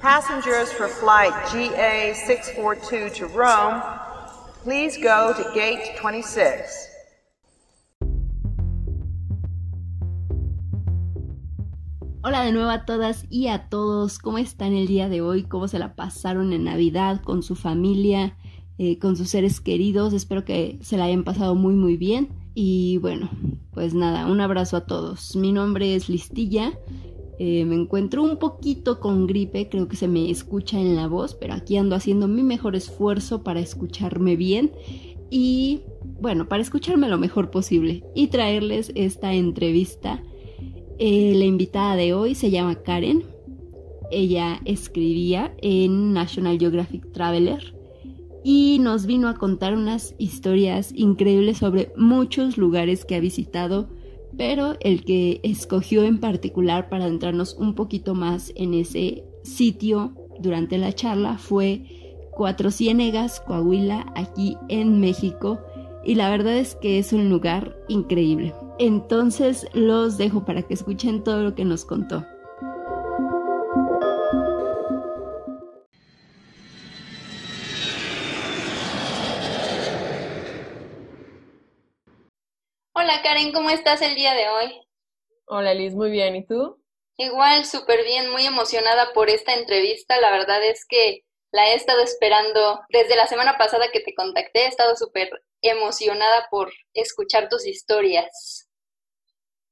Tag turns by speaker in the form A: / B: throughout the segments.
A: Passengers for flight GA642 to Rome, please go to gate 26.
B: Hola de nuevo a todas y a todos, ¿cómo están el día de hoy? ¿Cómo se la pasaron en Navidad con su familia, eh, con sus seres queridos? Espero que se la hayan pasado muy muy bien. Y bueno, pues nada, un abrazo a todos. Mi nombre es Listilla, eh, me encuentro un poquito con gripe, creo que se me escucha en la voz, pero aquí ando haciendo mi mejor esfuerzo para escucharme bien y bueno, para escucharme lo mejor posible y traerles esta entrevista eh, la invitada de hoy se llama Karen. Ella escribía en National Geographic Traveler y nos vino a contar unas historias increíbles sobre muchos lugares que ha visitado, pero el que escogió en particular para adentrarnos un poquito más en ese sitio durante la charla fue Cuatro Ciénegas, Coahuila, aquí en México, y la verdad es que es un lugar increíble. Entonces los dejo para que escuchen todo lo que nos contó. Hola Karen, ¿cómo estás el día de hoy?
C: Hola Liz, muy bien, ¿y tú?
B: Igual, súper bien, muy emocionada por esta entrevista. La verdad es que la he estado esperando desde la semana pasada que te contacté. He estado súper emocionada por escuchar tus historias.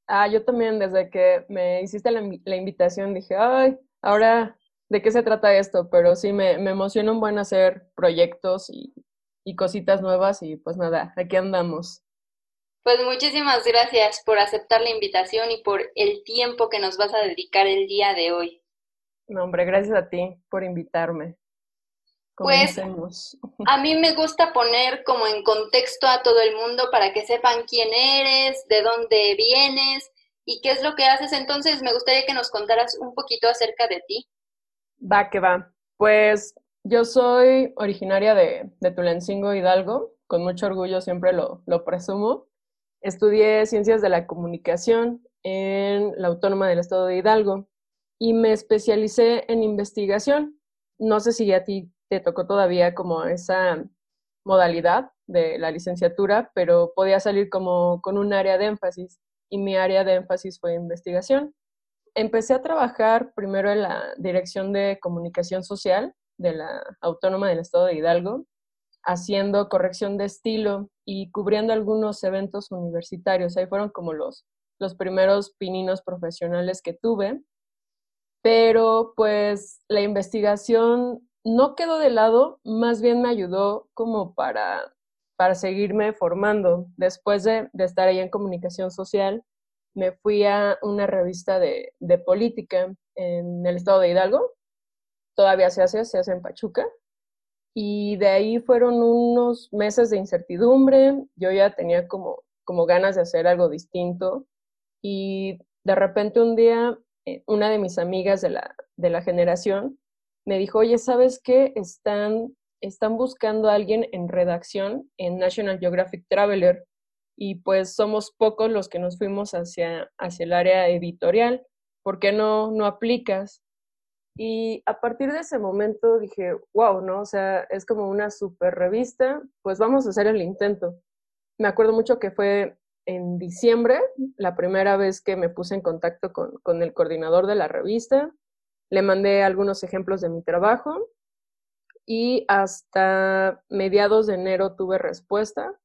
C: Ah, yo también desde que me hiciste la, invitación dije, ay, ahora, ¿de qué se trata esto? Pero sí, me, me emociona un buen hacer proyectos y, y cositas nuevas y pues nada, aquí andamos.
B: Pues muchísimas gracias por aceptar la invitación y por el tiempo que nos vas a dedicar el día de hoy.
C: No, hombre, gracias a ti por invitarme.
B: Pues a mí me gusta poner como en contexto a todo el mundo para que sepan quién eres, de dónde vienes y qué es lo que haces. Entonces me gustaría que nos contaras un poquito acerca de ti.
C: Va, que va. Pues yo soy originaria de, de Tulancingo, Hidalgo. Con mucho orgullo siempre lo, lo presumo. Estudié Ciencias de la Comunicación en la Autónoma del Estado de Hidalgo y me especialicé en investigación. No sé si a ti te tocó todavía como esa modalidad de la licenciatura, pero podía salir como con un área de énfasis y mi área de énfasis fue investigación. Empecé a trabajar primero en la Dirección de Comunicación Social de la Autónoma del Estado de Hidalgo, haciendo corrección de estilo y cubriendo algunos eventos universitarios. Ahí fueron como los, los primeros pininos profesionales que tuve. Pero pues la investigación no quedó de lado, más bien me ayudó como para, para seguirme formando. Después de, estar ahí en comunicación social, me fui a una revista de, de, política en el estado de Hidalgo. Todavía se hace, se hace en Pachuca. Y de ahí fueron unos meses de incertidumbre. Yo ya tenía como, como ganas de hacer algo distinto. Y de repente un día, eh, una de mis amigas de la, de la generación me dijo, oye, ¿sabes qué? Están, están buscando a alguien en redacción en National Geographic Traveler y pues somos pocos los que nos fuimos hacia, hacia el área editorial. ¿Por qué no, no aplicas? Y a partir de ese momento dije, wow, ¿no? O sea, es como una super revista, pues vamos a hacer el intento. Me acuerdo mucho que fue en diciembre, la primera vez que me puse en contacto con, con el coordinador de la revista. Le mandé algunos ejemplos de mi trabajo y hasta mediados de enero tuve respuesta.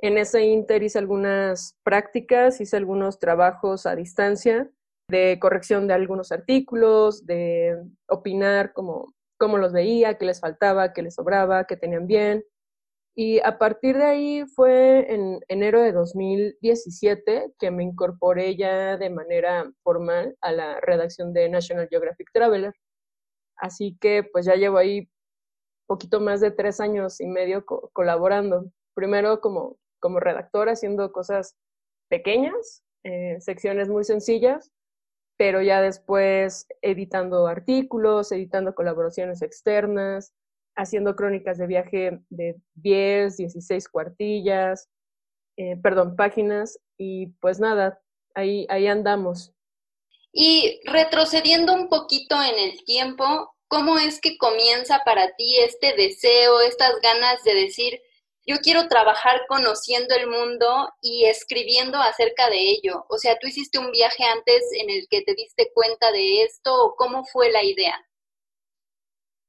C: En ese inter hice algunas prácticas, hice algunos trabajos a distancia de corrección de algunos artículos, de opinar cómo, cómo los veía, qué les faltaba, qué les sobraba, qué tenían bien. Y a partir de ahí fue en enero de 2017 que me incorporé ya de manera formal a la redacción de National Geographic Traveler. Así que pues ya llevo ahí poquito más de tres años y medio colaborando. Primero como, como redactora haciendo cosas pequeñas, eh, secciones muy sencillas, pero ya después editando artículos, editando colaboraciones externas, haciendo crónicas de viaje de 10, 16 cuartillas, eh, perdón, páginas, y pues nada, ahí, ahí andamos.
B: Y retrocediendo un poquito en el tiempo, ¿cómo es que comienza para ti este deseo, estas ganas de decir, yo quiero trabajar conociendo el mundo y escribiendo acerca de ello? O sea, ¿tú hiciste un viaje antes en el que te diste cuenta de esto o cómo fue la idea?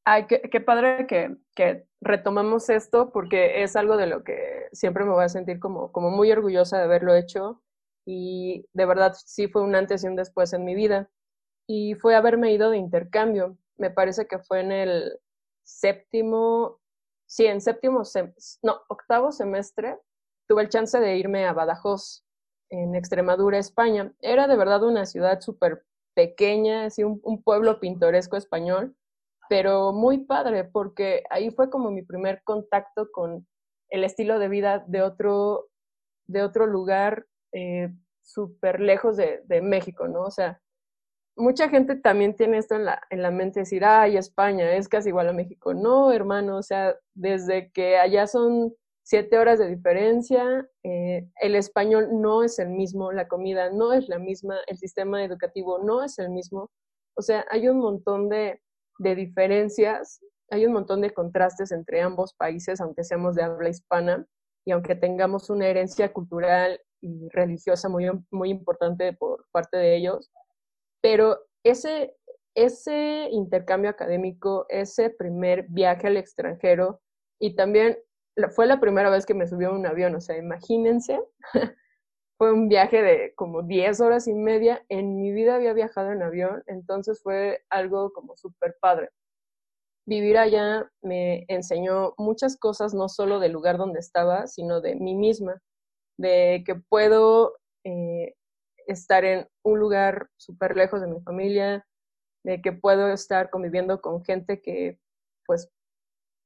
C: Ay, qué, padre que, que, retomamos esto porque es algo de lo que siempre me voy a sentir como, como muy orgullosa de haberlo hecho y de verdad sí fue un antes y un después en mi vida. Y fue haberme ido de intercambio. Me parece que fue en el séptimo, sí, en séptimo, no, octavo semestre, tuve el chance de irme a Badajoz, en Extremadura, España. Era de verdad una ciudad súper pequeña, así un, pueblo pintoresco español pero muy padre porque ahí fue como mi primer contacto con el estilo de vida de otro, de otro lugar eh, súper lejos de, de, México, ¿no? O sea, mucha gente también tiene esto en la, en la mente, decir, ay, España es casi igual a México. No, hermano, o sea, desde que allá son siete horas de diferencia, eh, el español no es el mismo, la comida no es la misma, el sistema educativo no es el mismo. O sea, hay un montón de, de diferencias, hay un montón de contrastes entre ambos países, aunque seamos de habla hispana y aunque tengamos una herencia cultural y religiosa muy, muy importante por parte de ellos. Pero ese, ese intercambio académico, ese primer viaje al extranjero y también fue la primera vez que me subió a un avión, o sea, imagínense, fue un viaje de como 10 horas y media. En mi vida había viajado en avión, entonces fue algo como súper padre. Vivir allá me enseñó muchas cosas, no solo del lugar donde estaba, sino de mí misma, de que puedo eh, estar en un lugar súper lejos de mi familia, de que puedo estar conviviendo con gente que pues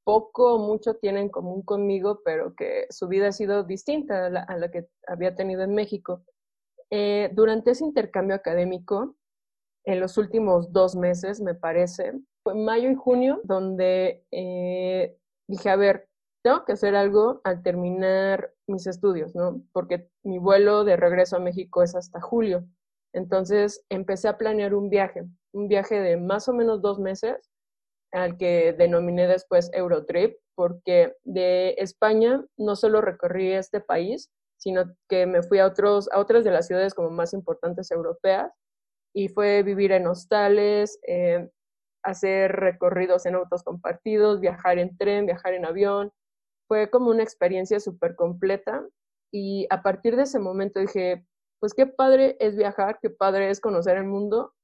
C: poco o mucho tienen en común conmigo, pero que su vida ha sido distinta a la, que había tenido en México. Eh, durante ese intercambio académico, en los últimos dos meses, me parece, fue mayo y junio, donde eh, dije, a ver, tengo que hacer algo al terminar mis estudios, ¿no? Porque mi vuelo de regreso a México es hasta julio. Entonces empecé a planear un viaje, un viaje de más o menos dos meses al que denominé después Eurotrip, porque de España no solo recorrí este país, sino que me fui a, otros, a otras de las ciudades como más importantes europeas y fue vivir en hostales, eh, hacer recorridos en autos compartidos, viajar en tren, viajar en avión. Fue como una experiencia súper completa y a partir de ese momento dije, pues qué padre es viajar, qué padre es conocer el mundo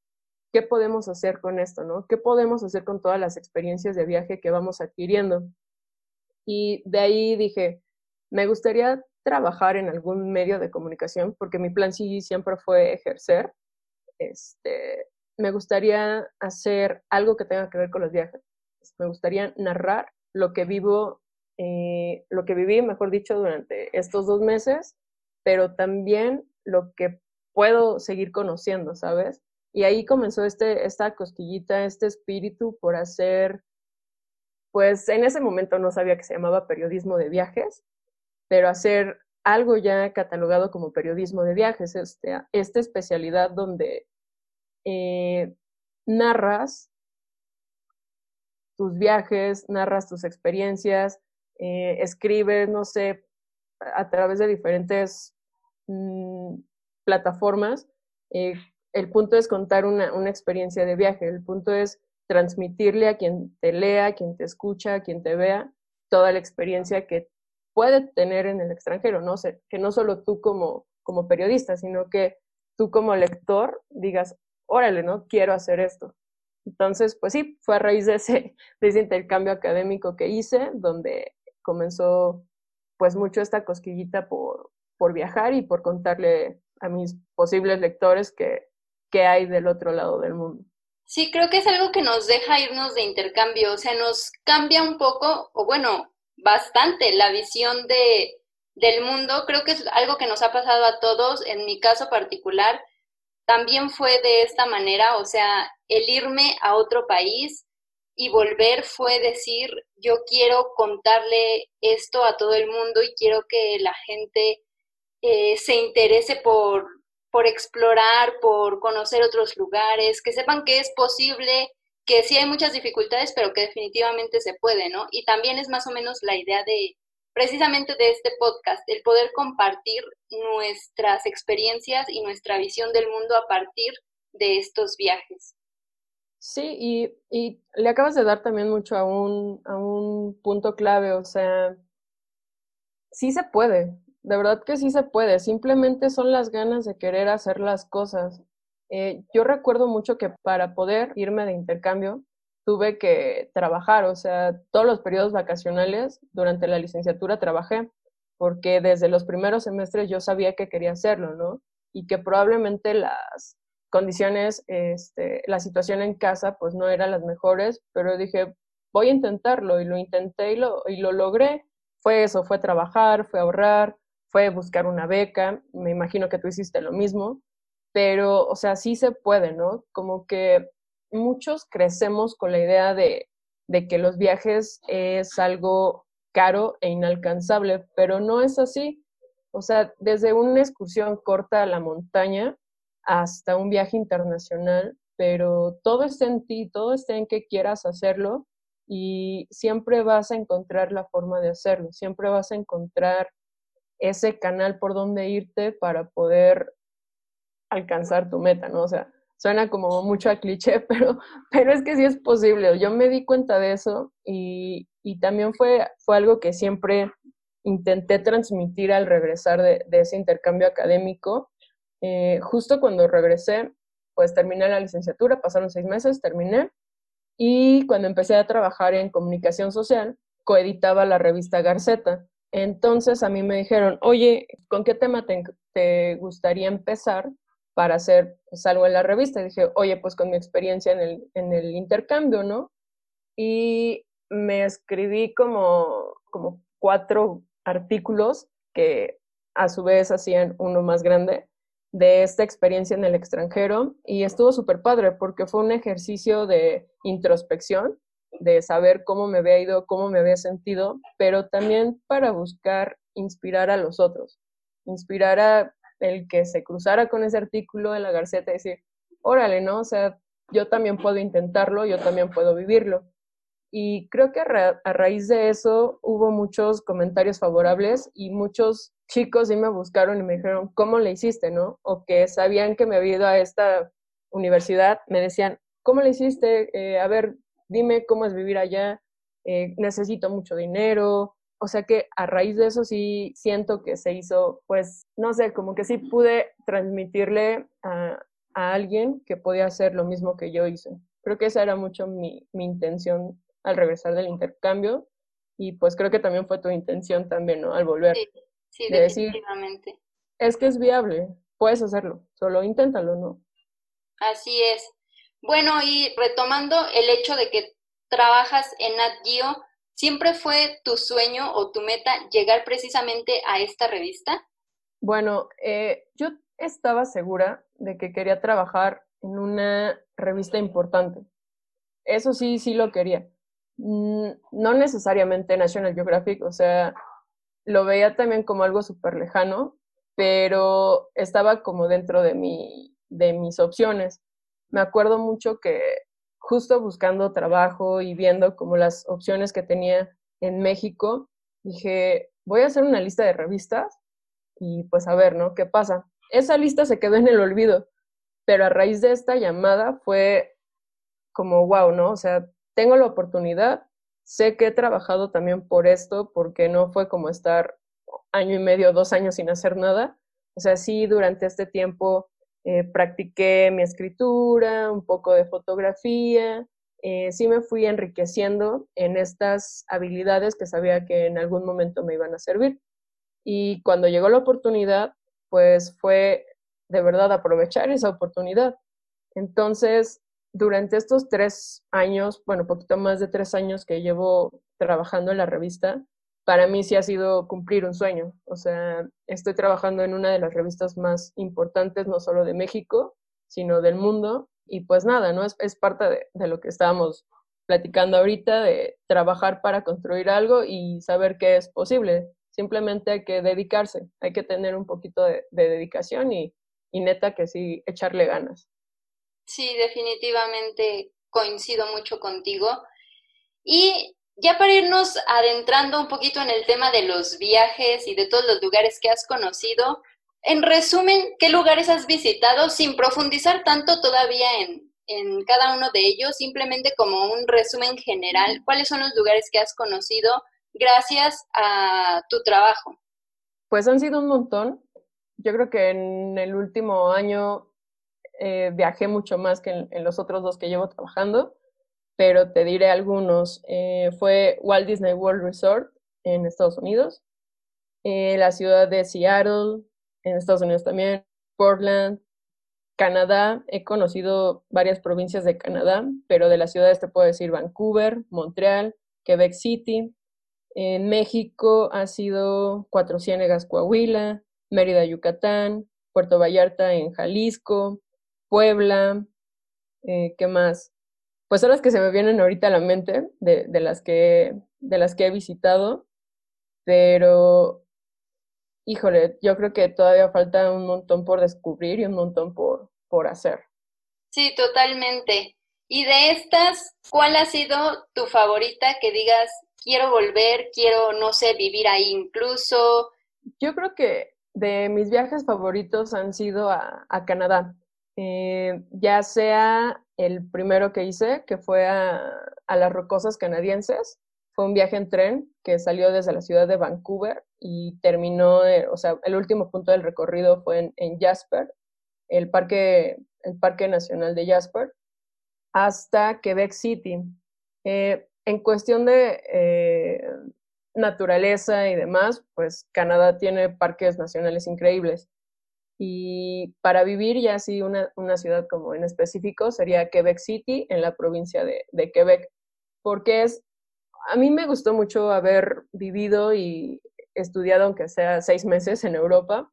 C: ¿qué podemos hacer con esto, no? ¿Qué podemos hacer con todas las experiencias de viaje que vamos adquiriendo? Y de ahí dije, me gustaría trabajar en algún medio de comunicación, porque mi plan sí siempre fue ejercer. Este, me gustaría hacer algo que tenga que ver con los viajes. Me gustaría narrar lo que vivo, eh, lo que viví, mejor dicho, durante estos dos meses, pero también lo que puedo seguir conociendo, ¿sabes? Y ahí comenzó este, esta cosquillita, este espíritu por hacer, pues en ese momento no sabía que se llamaba periodismo de viajes, pero hacer algo ya catalogado como periodismo de viajes, este, esta especialidad donde eh, narras tus viajes, narras tus experiencias, eh, escribes, no sé, a través de diferentes mm, plataformas, eh, el punto es contar una, una, experiencia de viaje, el punto es transmitirle a quien te lea, a quien te escucha, a quien te vea, toda la experiencia que puede tener en el extranjero, ¿no? sé que no solo tú como, como periodista, sino que tú como lector digas, órale, ¿no? Quiero hacer esto. Entonces, pues sí, fue a raíz de ese, de ese intercambio académico que hice, donde comenzó pues mucho esta cosquillita por, por viajar y por contarle a mis posibles lectores que que hay del otro lado del mundo.
B: Sí, creo que es algo que nos deja irnos de intercambio, o sea, nos cambia un poco, o bueno, bastante la visión de, del mundo. Creo que es algo que nos ha pasado a todos, en mi caso particular, también fue de esta manera, o sea, el irme a otro país y volver fue decir, yo quiero contarle esto a todo el mundo y quiero que la gente eh, se interese por, por explorar, por conocer otros lugares, que sepan que es posible que sí hay muchas dificultades, pero que definitivamente se puede, ¿no? Y también es más o menos la idea de, precisamente de este podcast, el poder compartir nuestras experiencias y nuestra visión del mundo a partir de estos viajes.
C: Sí, y, y le acabas de dar también mucho a un, a un punto clave, o sea, sí se puede, de verdad que sí se puede, simplemente son las ganas de querer hacer las cosas. Eh, yo recuerdo mucho que para poder irme de intercambio tuve que trabajar, o sea, todos los periodos vacacionales durante la licenciatura trabajé, porque desde los primeros semestres yo sabía que quería hacerlo, ¿no? Y que probablemente las condiciones, este, la situación en casa, pues no eran las mejores, pero dije, voy a intentarlo y lo intenté y lo, y lo logré fue eso, fue trabajar, fue ahorrar, fue buscar una beca, me imagino que tú hiciste lo mismo, pero, o sea, sí se puede, ¿no? Como que muchos crecemos con la idea de, de que los viajes es algo caro e inalcanzable, pero no es así. O sea, desde una excursión corta a la montaña hasta un viaje internacional, pero todo está en ti, todo está en que quieras hacerlo y siempre vas a encontrar la forma de hacerlo, siempre vas a encontrar ese canal por donde irte para poder alcanzar tu meta, ¿no? O sea, suena como mucho a cliché, pero, pero es que sí es posible. Yo me di cuenta de eso y, y también fue, fue algo que siempre intenté transmitir al regresar de, de ese intercambio académico. Eh, justo cuando regresé, pues terminé la licenciatura, pasaron seis meses, terminé, y cuando empecé a trabajar en comunicación social, coeditaba la revista Garceta. Entonces a mí me dijeron, oye, ¿con qué tema te, gustaría empezar para hacer pues, algo en la revista? Y dije, oye, pues con mi experiencia en el, en el intercambio, ¿no? Y me escribí como, como cuatro artículos que a su vez hacían uno más grande de esta experiencia en el extranjero y estuvo súper padre porque fue un ejercicio de introspección, de saber cómo me había ido, cómo me había sentido, pero también para buscar inspirar a los otros, inspirar a el que se cruzara con ese artículo en la Garceta y decir, órale, ¿no? O sea, yo también puedo intentarlo, yo también puedo vivirlo. Y creo que a, raíz de eso hubo muchos comentarios favorables y muchos chicos sí me buscaron y me dijeron, ¿cómo le hiciste, no? O que sabían que me había ido a esta universidad, me decían, ¿cómo le hiciste? Eh, a ver, dime cómo es vivir allá, eh, necesito mucho dinero. O sea que a raíz de eso sí siento que se hizo, pues, no sé, como que sí pude transmitirle a, a alguien que podía hacer lo mismo que yo hice. Creo que esa era mucho mi, mi intención al regresar del intercambio y pues creo que también fue tu intención también, ¿no? Al volver.
B: Sí, definitivamente.
C: es que es viable, puedes hacerlo, solo inténtalo, ¿no?
B: Así es. Bueno, y retomando el hecho de que trabajas en Nat Geo, ¿siempre fue tu sueño o tu meta llegar precisamente a esta revista?
C: Bueno, eh, yo estaba segura de que quería trabajar en una revista importante. Eso sí, sí lo quería. Mm, no necesariamente National Geographic, o sea, lo veía también como algo súper lejano, pero estaba como dentro de, mi, de mis opciones. Me acuerdo mucho que justo buscando trabajo y viendo como las opciones que tenía en México, dije, voy a hacer una lista de revistas y pues a ver, ¿no? ¿Qué pasa? Esa lista se quedó en el olvido, pero a raíz de esta llamada fue como, wow, ¿no? O sea, tengo la oportunidad, Sé que he trabajado también por esto, porque no fue como estar año y medio, dos años sin hacer nada. O sea, sí, durante este tiempo eh, practiqué mi escritura, un poco de fotografía, eh, sí me fui enriqueciendo en estas habilidades que sabía que en algún momento me iban a servir. Y cuando llegó la oportunidad, pues fue de verdad aprovechar esa oportunidad. Entonces, durante estos tres años, bueno, poquito más de tres años que llevo trabajando en la revista, para mí sí ha sido cumplir un sueño. O sea, estoy trabajando en una de las revistas más importantes, no solo de México, sino del mundo. Y pues nada, ¿no? Es, es parte de, lo que estábamos platicando ahorita, de trabajar para construir algo y saber que es posible. Simplemente hay que dedicarse, hay que tener un poquito de, de dedicación y neta que sí, echarle ganas.
B: Sí, definitivamente
D: coincido mucho contigo. Y ya para irnos adentrando un poquito en el tema de los viajes y de todos los lugares que has conocido, en resumen, ¿qué lugares has visitado sin profundizar tanto todavía en, en cada uno de ellos? Simplemente como un resumen general, ¿cuáles son los lugares que has conocido gracias a tu trabajo?
C: Pues han sido un montón. Yo creo que en el último año eh, viajé mucho más que en, los otros dos que llevo trabajando, pero te diré algunos. Eh, fue Walt Disney World Resort en Estados Unidos, eh, la ciudad de Seattle, en Estados Unidos también, Portland, Canadá. He conocido varias provincias de Canadá, pero de las ciudades te puedo decir Vancouver, Montreal, Quebec City. En México ha sido Cuatro Ciénegas, Coahuila, Mérida, Yucatán, Puerto Vallarta en Jalisco, Puebla, eh, ¿qué más? Pues son las que se me vienen ahorita a la mente de, de, las que, de las que he visitado, pero híjole, yo creo que todavía falta un montón por descubrir y un montón por, por hacer.
D: Sí, totalmente. Y de estas, ¿cuál ha sido tu favorita que digas, quiero volver, quiero, no sé, vivir ahí incluso?
C: Yo creo que de mis viajes favoritos han sido a, a Canadá. Eh, ya sea el primero que hice, que fue a, las Rocosas Canadienses, fue un viaje en tren que salió desde la ciudad de Vancouver y terminó, eh, o sea, el último punto del recorrido fue en, en, Jasper, el parque, el parque Nacional de Jasper, hasta Quebec City. Eh, en cuestión de eh, naturaleza y demás, pues Canadá tiene parques nacionales increíbles. Y para vivir ya así una, una ciudad como en específico sería Quebec City en la provincia de, de Quebec, porque es, a mí me gustó mucho haber vivido y estudiado, aunque sea seis meses en Europa,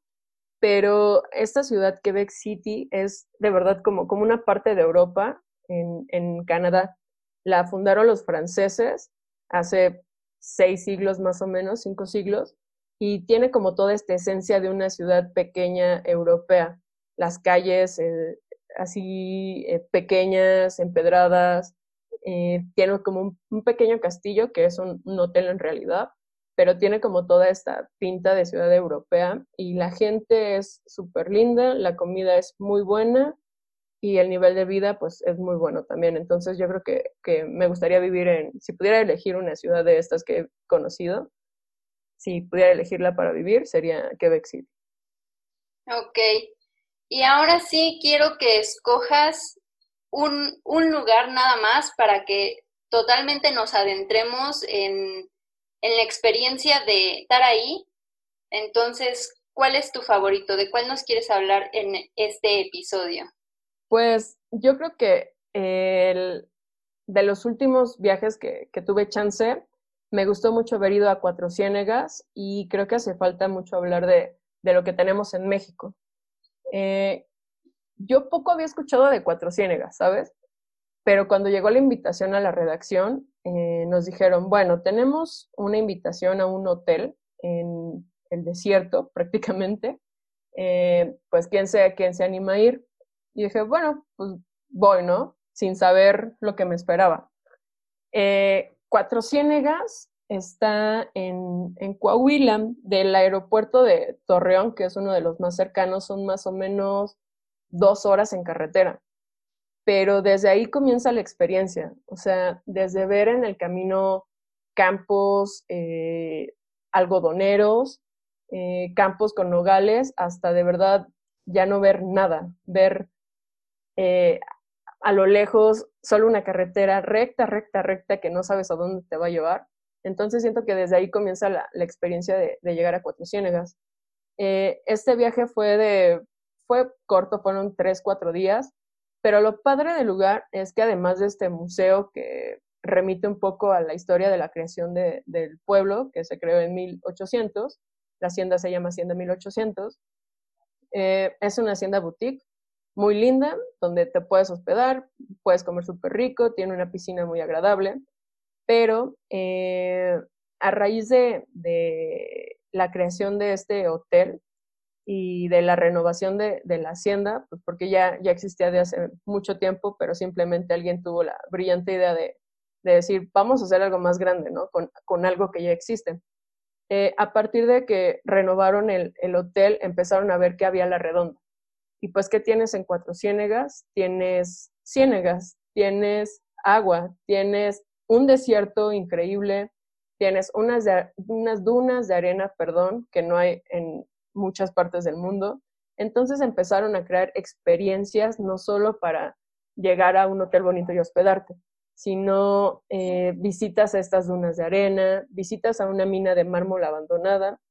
C: pero esta ciudad, Quebec City, es de verdad como, como una parte de Europa en, en Canadá. La fundaron los franceses hace seis siglos más o menos, cinco siglos, y tiene como toda esta esencia de una ciudad pequeña europea. Las calles eh, así eh, pequeñas, empedradas, eh, tiene como un, pequeño castillo que es un, un, hotel en realidad, pero tiene como toda esta pinta de ciudad europea y la gente es súper linda, la comida es muy buena y el nivel de vida pues es muy bueno también. Entonces yo creo que, que me gustaría vivir en, si pudiera elegir una ciudad de estas que he conocido, si pudiera elegirla para vivir, sería Quebec City.
D: Ok. Y ahora sí quiero que escojas un, un lugar nada más para que totalmente nos adentremos en, en la experiencia de estar ahí. Entonces, ¿cuál es tu favorito? ¿De cuál nos quieres hablar en este episodio?
C: Pues yo creo que el, de los últimos viajes que, que tuve chance, me gustó mucho haber ido a Cuatro Ciénegas y creo que hace falta mucho hablar de, de lo que tenemos en México. Eh, yo poco había escuchado de Cuatro Ciénegas, ¿sabes? Pero cuando llegó la invitación a la redacción, eh, nos dijeron, bueno, tenemos una invitación a un hotel en el desierto prácticamente, eh, pues quién sea quién se anima a ir. Y dije, bueno, pues voy, ¿no? Sin saber lo que me esperaba. Eh, Cuatro Ciénegas está en, en, Coahuila, del aeropuerto de Torreón, que es uno de los más cercanos, son más o menos dos horas en carretera. Pero desde ahí comienza la experiencia, o sea, desde ver en el camino campos eh, algodoneros, eh, campos con nogales, hasta de verdad ya no ver nada, ver eh, a lo lejos solo una carretera recta, recta, recta que no sabes a dónde te va a llevar. Entonces siento que desde ahí comienza la, la experiencia de, de, llegar a Cuatro Ciénegas. Eh, este viaje fue de, fue corto, fueron tres, cuatro días, pero lo padre del lugar es que además de este museo que remite un poco a la historia de la creación de, del pueblo, que se creó en 1800, la hacienda se llama Hacienda 1800, eh, es una hacienda boutique muy linda, donde te puedes hospedar, puedes comer súper rico, tiene una piscina muy agradable, pero eh, a raíz de, de, la creación de este hotel, y de la renovación de, la hacienda, pues porque ya, ya existía de hace mucho tiempo, pero simplemente alguien tuvo la brillante idea de, decir, vamos a hacer algo más grande, ¿no? Con, algo que ya existe. Eh, a partir de que renovaron el, el, hotel, empezaron a ver que había la redonda. Y pues, ¿qué tienes en Cuatro Ciénegas? Tienes ciénegas, tienes agua, tienes un desierto increíble, tienes unas, unas dunas de arena, perdón, que no hay en muchas partes del mundo. Entonces empezaron a crear experiencias no solo para llegar a un hotel bonito y hospedarte, sino eh, visitas a estas dunas de arena, visitas a una mina de mármol abandonada.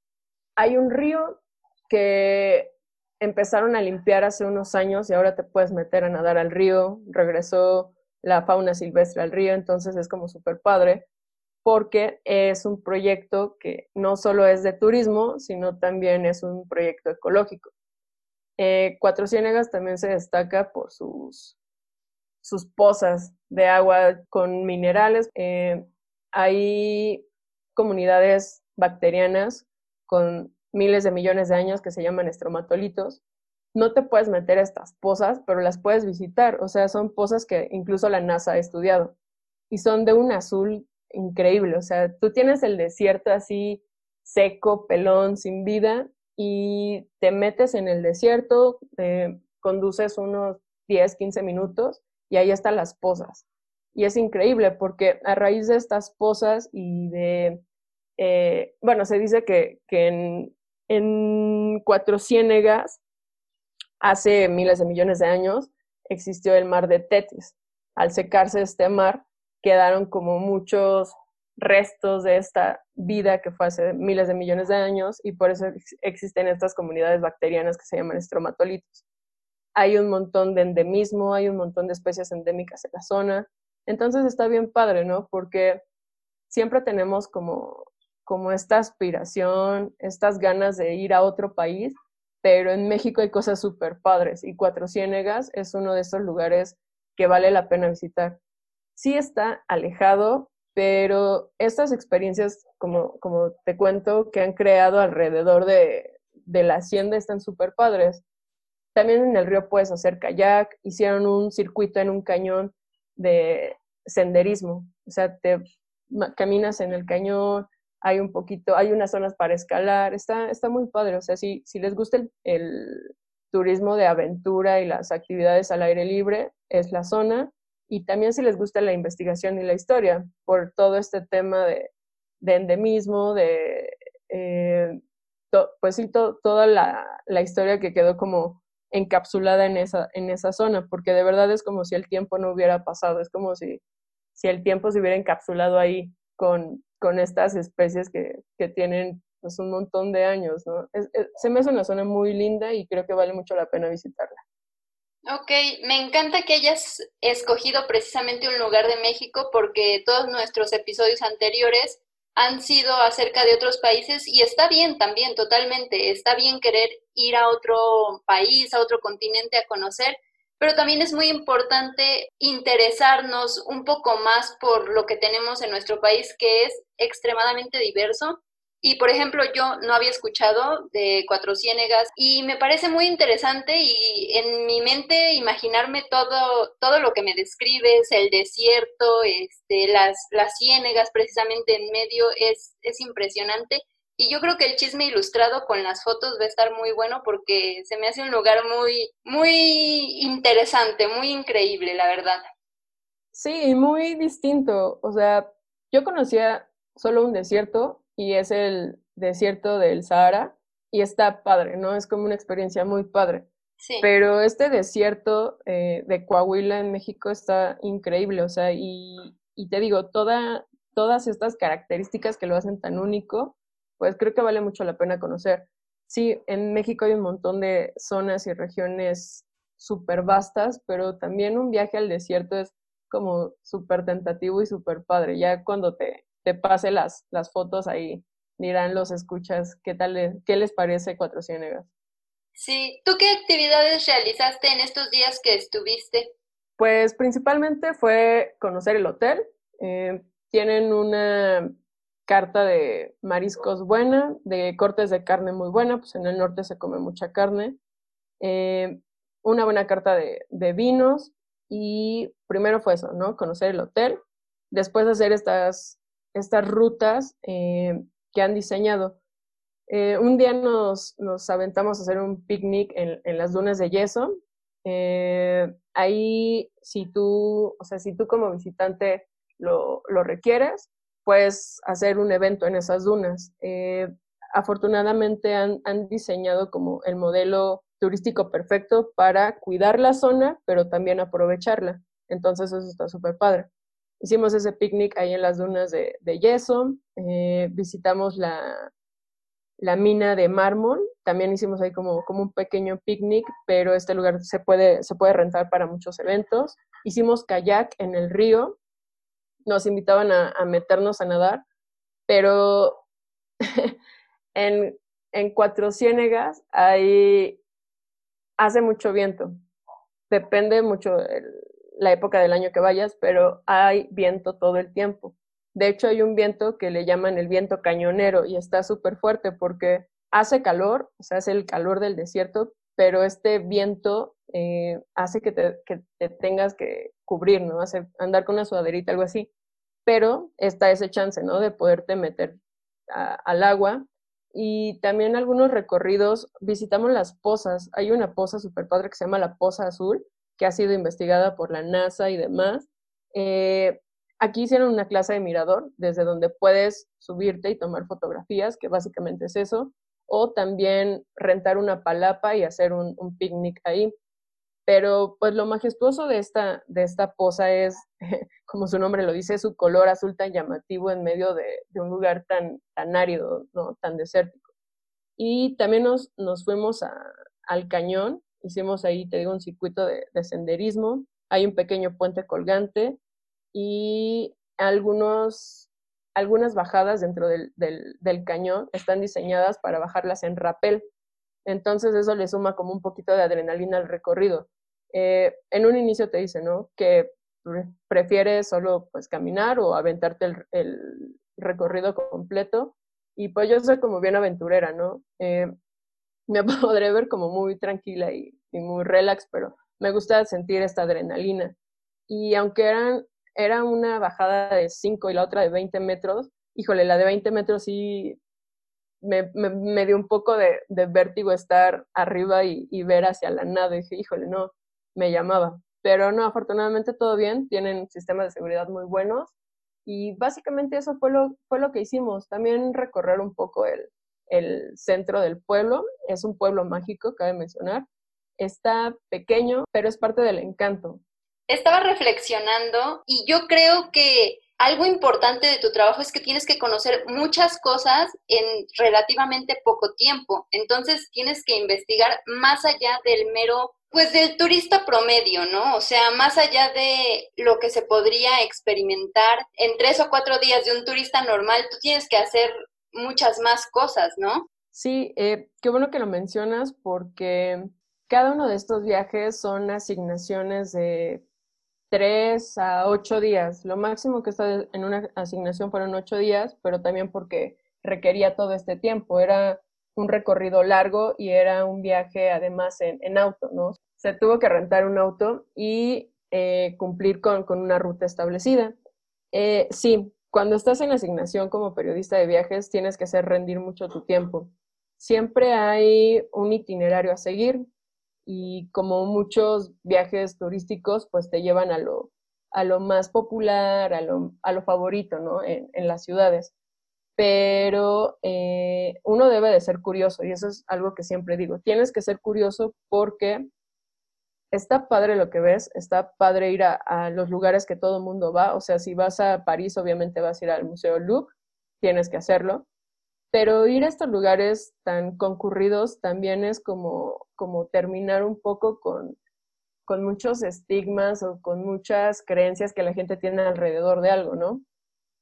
C: Hay un río que empezaron a limpiar hace unos años y ahora te puedes meter a nadar al río, regresó la fauna silvestre al río, entonces es como súper padre porque es un proyecto que no solo es de turismo, sino también es un proyecto ecológico. Eh, Cuatro Ciénegas también se destaca por sus, sus pozas de agua con minerales. Eh, hay comunidades bacterianas con miles de millones de años que se llaman estromatolitos. No te puedes meter a estas pozas, pero las puedes visitar. O sea, son pozas que incluso la NASA ha estudiado. Y son de un azul increíble. O sea, tú tienes el desierto así seco, pelón, sin vida, y te metes en el desierto, conduces unos 10, 15 minutos y ahí están las pozas. Y es increíble porque a raíz de estas pozas y de, eh, bueno, se dice que, que en, en Cuatro Ciénegas, hace miles de millones de años, existió el mar de Tetis. Al secarse este mar, quedaron como muchos restos de esta vida que fue hace miles de millones de años y por eso existen estas comunidades bacterianas que se llaman estromatolitos. Hay un montón de endemismo, hay un montón de especies endémicas en la zona. Entonces está bien padre, ¿no? Porque siempre tenemos como, como esta aspiración, estas ganas de ir a otro país, pero en México hay cosas súper padres y Cuatro Ciénegas es uno de estos lugares que vale la pena visitar sí está alejado, pero estas experiencias, como, como te cuento, que han creado alrededor de, de la hacienda están súper padres. También en el río puedes hacer kayak, hicieron un circuito en un cañón de senderismo, o sea, te caminas en el cañón, hay un poquito, hay unas zonas para escalar, está, está muy padre, o sea, si, si les gusta el, turismo de aventura y las actividades al aire libre, es la zona y también si les gusta la investigación y la historia, por todo este tema de, endemismo, de, eh, pues sí, toda la, historia que quedó como encapsulada en esa, en esa zona, porque de verdad es como si el tiempo no hubiera pasado, es como si, si el tiempo se hubiera encapsulado ahí con, con estas especies que, que tienen pues, un montón de años, ¿no? se me hace una zona muy linda y creo que vale mucho la pena visitarla.
D: Ok, me encanta que hayas escogido precisamente un lugar de México porque todos nuestros episodios anteriores han sido acerca de otros países y está bien también, totalmente, está bien querer ir a otro país, a otro continente a conocer, pero también es muy importante interesarnos un poco más por lo que tenemos en nuestro país que es extremadamente diverso y por ejemplo, yo no había escuchado de Cuatro Ciénegas y me parece muy interesante y en mi mente imaginarme todo, todo lo que me describes, el desierto, este, las, las ciénegas precisamente en medio, es, es impresionante. Y yo creo que el chisme ilustrado con las fotos va a estar muy bueno porque se me hace un lugar muy, muy interesante, muy increíble, la verdad.
C: Sí, muy distinto. O sea, yo conocía solo un desierto y es el desierto del Sahara y está padre, ¿no? Es como una experiencia muy padre. Sí. Pero este desierto eh, de Coahuila en México está increíble, o sea, y, y te digo, toda, todas estas características que lo hacen tan único, pues creo que vale mucho la pena conocer. Sí, en México hay un montón de zonas y regiones súper vastas, pero también un viaje al desierto es como súper tentativo y súper padre. Ya cuando te, te pase las, las fotos ahí, dirán los escuchas qué tal, qué les parece Cuatro Ciénegas.
D: Sí, ¿tú qué actividades realizaste en estos días que estuviste?
C: Pues principalmente fue conocer el hotel. Eh, tienen una carta de mariscos buena, de cortes de carne muy buena, pues en el norte se come mucha carne, eh, una buena carta de, vinos y primero fue eso, ¿no? Conocer el hotel, después hacer estas, estas rutas eh, que han diseñado. Eh, un día nos, nos, aventamos a hacer un picnic en, en las dunas de yeso. ahí, si tú, o sea, si tú como visitante lo, lo requieres, puedes hacer un evento en esas dunas. Eh, afortunadamente han, diseñado como el modelo turístico perfecto para cuidar la zona, pero también aprovecharla. Entonces eso está súper padre. Hicimos ese picnic ahí en las dunas de, yeso, eh, visitamos la, mina de mármol, también hicimos ahí como, un pequeño picnic, pero este lugar se puede rentar para muchos eventos. Hicimos kayak en el río, nos invitaban a, meternos a nadar, pero en, en Cuatro Ciénegas hay, hace mucho viento. Depende mucho la época del año que vayas, pero hay viento todo el tiempo. De hecho, hay un viento que le llaman el viento cañonero y está súper fuerte porque hace calor, o sea, es el calor del desierto, pero este viento eh, hace que te, que te, tengas que cubrir, ¿no? Hace, andar con una sudaderita, algo así. Pero está ese chance, ¿no? De poderte meter al agua. Y también algunos recorridos, visitamos las pozas. Hay una poza super padre que se llama la Poza Azul, que ha sido investigada por la NASA y demás. Eh, aquí hicieron una clase de mirador, desde donde puedes subirte y tomar fotografías, que básicamente es eso o también rentar una palapa y hacer un, picnic ahí. Pero pues lo majestuoso de esta, de esta poza es, como su nombre lo dice, su color azul tan llamativo en medio de, un lugar tan, tan árido, ¿no? tan desértico. Y también nos, nos fuimos al cañón, hicimos ahí, te digo, un circuito de, de senderismo, hay un pequeño puente colgante y algunos algunas bajadas dentro del, del, cañón están diseñadas para bajarlas en rapel. Entonces eso le suma como un poquito de adrenalina al recorrido. Eh, en un inicio te dice, ¿no? Que prefieres solo pues caminar o aventarte el, recorrido completo. Y pues yo soy como bien aventurera, ¿no? Eh, me podré ver como muy tranquila y, y muy relax, pero me gusta sentir esta adrenalina. Y aunque eran era una bajada de 5 y la otra de 20 metros. Híjole, la de 20 metros sí me, me, dio un poco de, de vértigo estar arriba y, y, ver hacia la nada. Y dije, híjole, no, me llamaba. Pero no, afortunadamente todo bien, tienen sistemas de seguridad muy buenos. Y básicamente eso fue lo, fue lo que hicimos. También recorrer un poco el, el centro del pueblo. Es un pueblo mágico, cabe mencionar. Está pequeño, pero es parte del encanto
D: estaba reflexionando y yo creo que algo importante de tu trabajo es que tienes que conocer muchas cosas en relativamente poco tiempo. Entonces tienes que investigar más allá del mero, pues del turista promedio, ¿no? O sea, más allá de lo que se podría experimentar en tres o cuatro días de un turista normal, tú tienes que hacer muchas más cosas, ¿no?
C: Sí, eh, qué bueno que lo mencionas porque cada uno de estos viajes son asignaciones de tres a ocho días. Lo máximo que está en una asignación fueron ocho días, pero también porque requería todo este tiempo. Era un recorrido largo y era un viaje además en, auto, ¿no? Se tuvo que rentar un auto y eh, cumplir con, una ruta establecida. Eh, sí, cuando estás en asignación como periodista de viajes tienes que hacer rendir mucho tu tiempo. Siempre hay un itinerario a seguir, y como muchos viajes turísticos, pues te llevan a lo, a lo más popular, a lo, a lo favorito, ¿no? En, las ciudades. Pero eh, uno debe de ser curioso y eso es algo que siempre digo. Tienes que ser curioso porque está padre lo que ves, está padre ir a, a los lugares que todo el mundo va. O sea, si vas a París, obviamente vas a ir al Museo Louvre, tienes que hacerlo pero ir a estos lugares tan concurridos también es como, como terminar un poco con, con muchos estigmas o con muchas creencias que la gente tiene alrededor de algo, ¿no?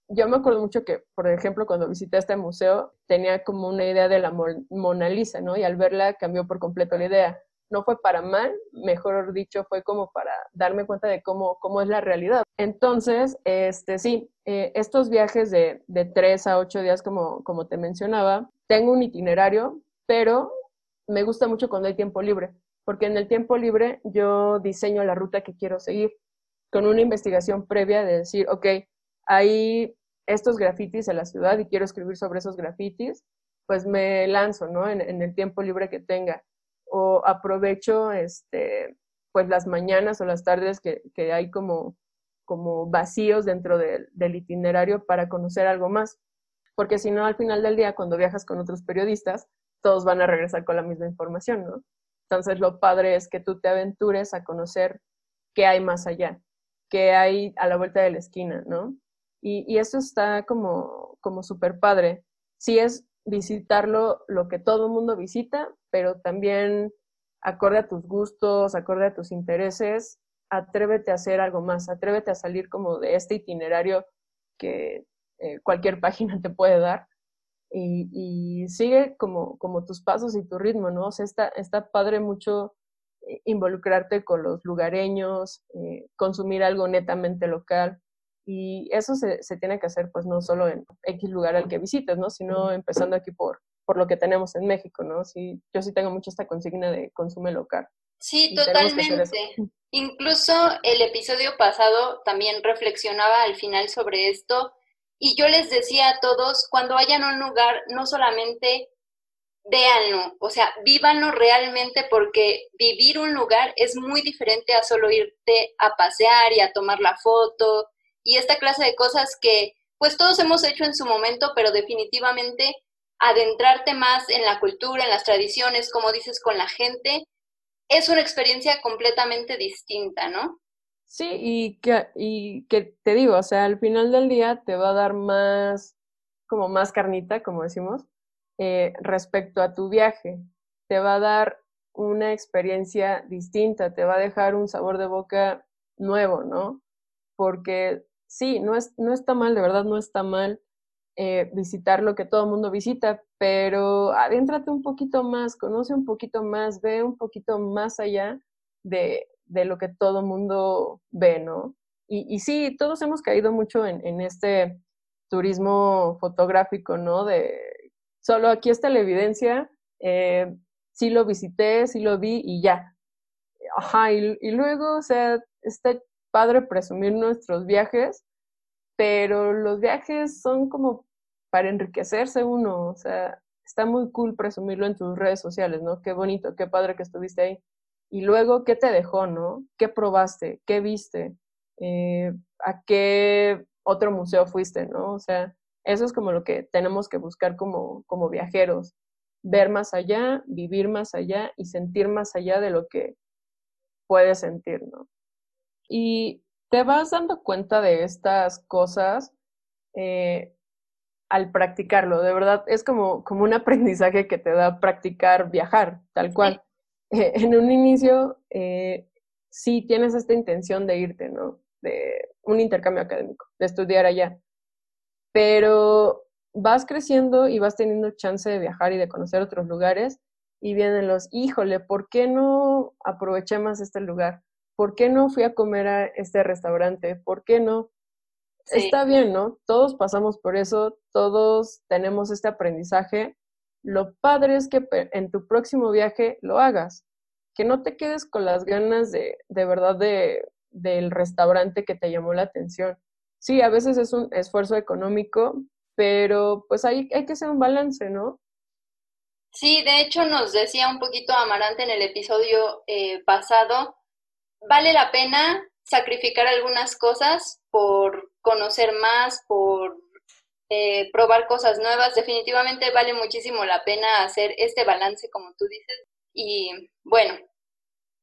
C: Yo me acuerdo mucho que, por ejemplo, cuando visité este museo, tenía como una idea de la Mona Lisa, ¿no? Y al verla cambió por completo la idea. No fue para mal, mejor dicho, fue como para darme cuenta de cómo, cómo es la realidad. Entonces, este, sí, eh, estos viajes de, de tres a ocho días, como, como te mencionaba, tengo un itinerario, pero me gusta mucho cuando hay tiempo libre, porque en el tiempo libre yo diseño la ruta que quiero seguir con una investigación previa de decir, ok, hay estos grafitis en la ciudad y quiero escribir sobre esos grafitis, pues me lanzo, ¿no? En el tiempo libre que tenga o aprovecho este, pues las mañanas o las tardes que, que hay como, como vacíos dentro del itinerario para conocer algo más. Porque si no, al final del día, cuando viajas con otros periodistas, todos van a regresar con la misma información, ¿no? Entonces, lo padre es que tú te aventures a conocer qué hay más allá, qué hay a la vuelta de la esquina, ¿no? Y, y eso está como, como súper padre. Si es visitarlo lo que todo el mundo visita, pero también acorde a tus gustos, acorde a tus intereses, atrévete a hacer algo más, atrévete a salir como de este itinerario que eh, cualquier página te puede dar y, sigue como, como tus pasos y tu ritmo, ¿no? O sea, está, está padre mucho eh, involucrarte con los lugareños, eh, consumir algo netamente local. Y eso se, se, tiene que hacer pues no solo en X lugar al que visites, ¿no? Sino empezando aquí por, por lo que tenemos en México, ¿no? Sí, yo sí tengo mucho esta consigna de consume local.
D: Sí, totalmente. Incluso el episodio pasado también reflexionaba al final sobre esto y yo les decía a todos, cuando vayan a un lugar, no solamente véanlo, o sea, vívanlo realmente porque vivir un lugar es muy diferente a solo irte a pasear y a tomar la foto y esta clase de cosas que pues todos hemos hecho en su momento, pero definitivamente adentrarte más en la cultura, en las tradiciones, como dices, con la gente, es una experiencia completamente distinta, ¿no?
C: Sí, y que, y que te digo, o sea, al final del día te va a dar más, como más carnita, como decimos, eh, respecto a tu viaje. Te va a dar una experiencia distinta, te va a dejar un sabor de boca nuevo, ¿no? Porque sí, no, es, no está mal, de verdad no está mal eh, visitar lo que todo el mundo visita, pero adéntrate un poquito más, conoce un poquito más, ve un poquito más allá de, de lo que todo el mundo ve, ¿no? Y, y, sí, todos hemos caído mucho en, en, este turismo fotográfico, ¿no? De solo aquí está la evidencia, eh, sí lo visité, sí lo vi y ya. Ajá, y, y luego, o sea, está padre presumir nuestros viajes, pero los viajes son como para enriquecerse uno, o sea, está muy cool presumirlo en tus redes sociales, ¿no? Qué bonito, qué padre que estuviste ahí. Y luego, ¿qué te dejó, no? ¿Qué probaste? ¿Qué viste? Eh, ¿A qué otro museo fuiste, no? O sea, eso es como lo que tenemos que buscar como, como viajeros, ver más allá, vivir más allá y sentir más allá de lo que puedes sentir, ¿no? Y te vas dando cuenta de estas cosas eh, al practicarlo. De verdad, es como, como un aprendizaje que te da practicar viajar, tal cual. Eh, en un inicio, eh, sí tienes esta intención de irte, ¿no? De un intercambio académico, de estudiar allá. Pero vas creciendo y vas teniendo chance de viajar y de conocer otros lugares y vienen los, híjole, ¿por qué no aproveché más este lugar? ¿Por qué no fui a comer a este restaurante? ¿Por qué no? Está bien, ¿no? Todos pasamos por eso, todos tenemos este aprendizaje. Lo padre es que en tu próximo viaje lo hagas, que no te quedes con las ganas de, de verdad de, del restaurante que te llamó la atención. Sí, a veces es un esfuerzo económico, pero pues hay, hay que hacer un balance, ¿no?
D: Sí, de hecho nos decía un poquito Amarante en el episodio eh, pasado vale la pena sacrificar algunas cosas por conocer más, por eh, probar cosas nuevas. Definitivamente vale muchísimo la pena hacer este balance, como tú dices. Y bueno,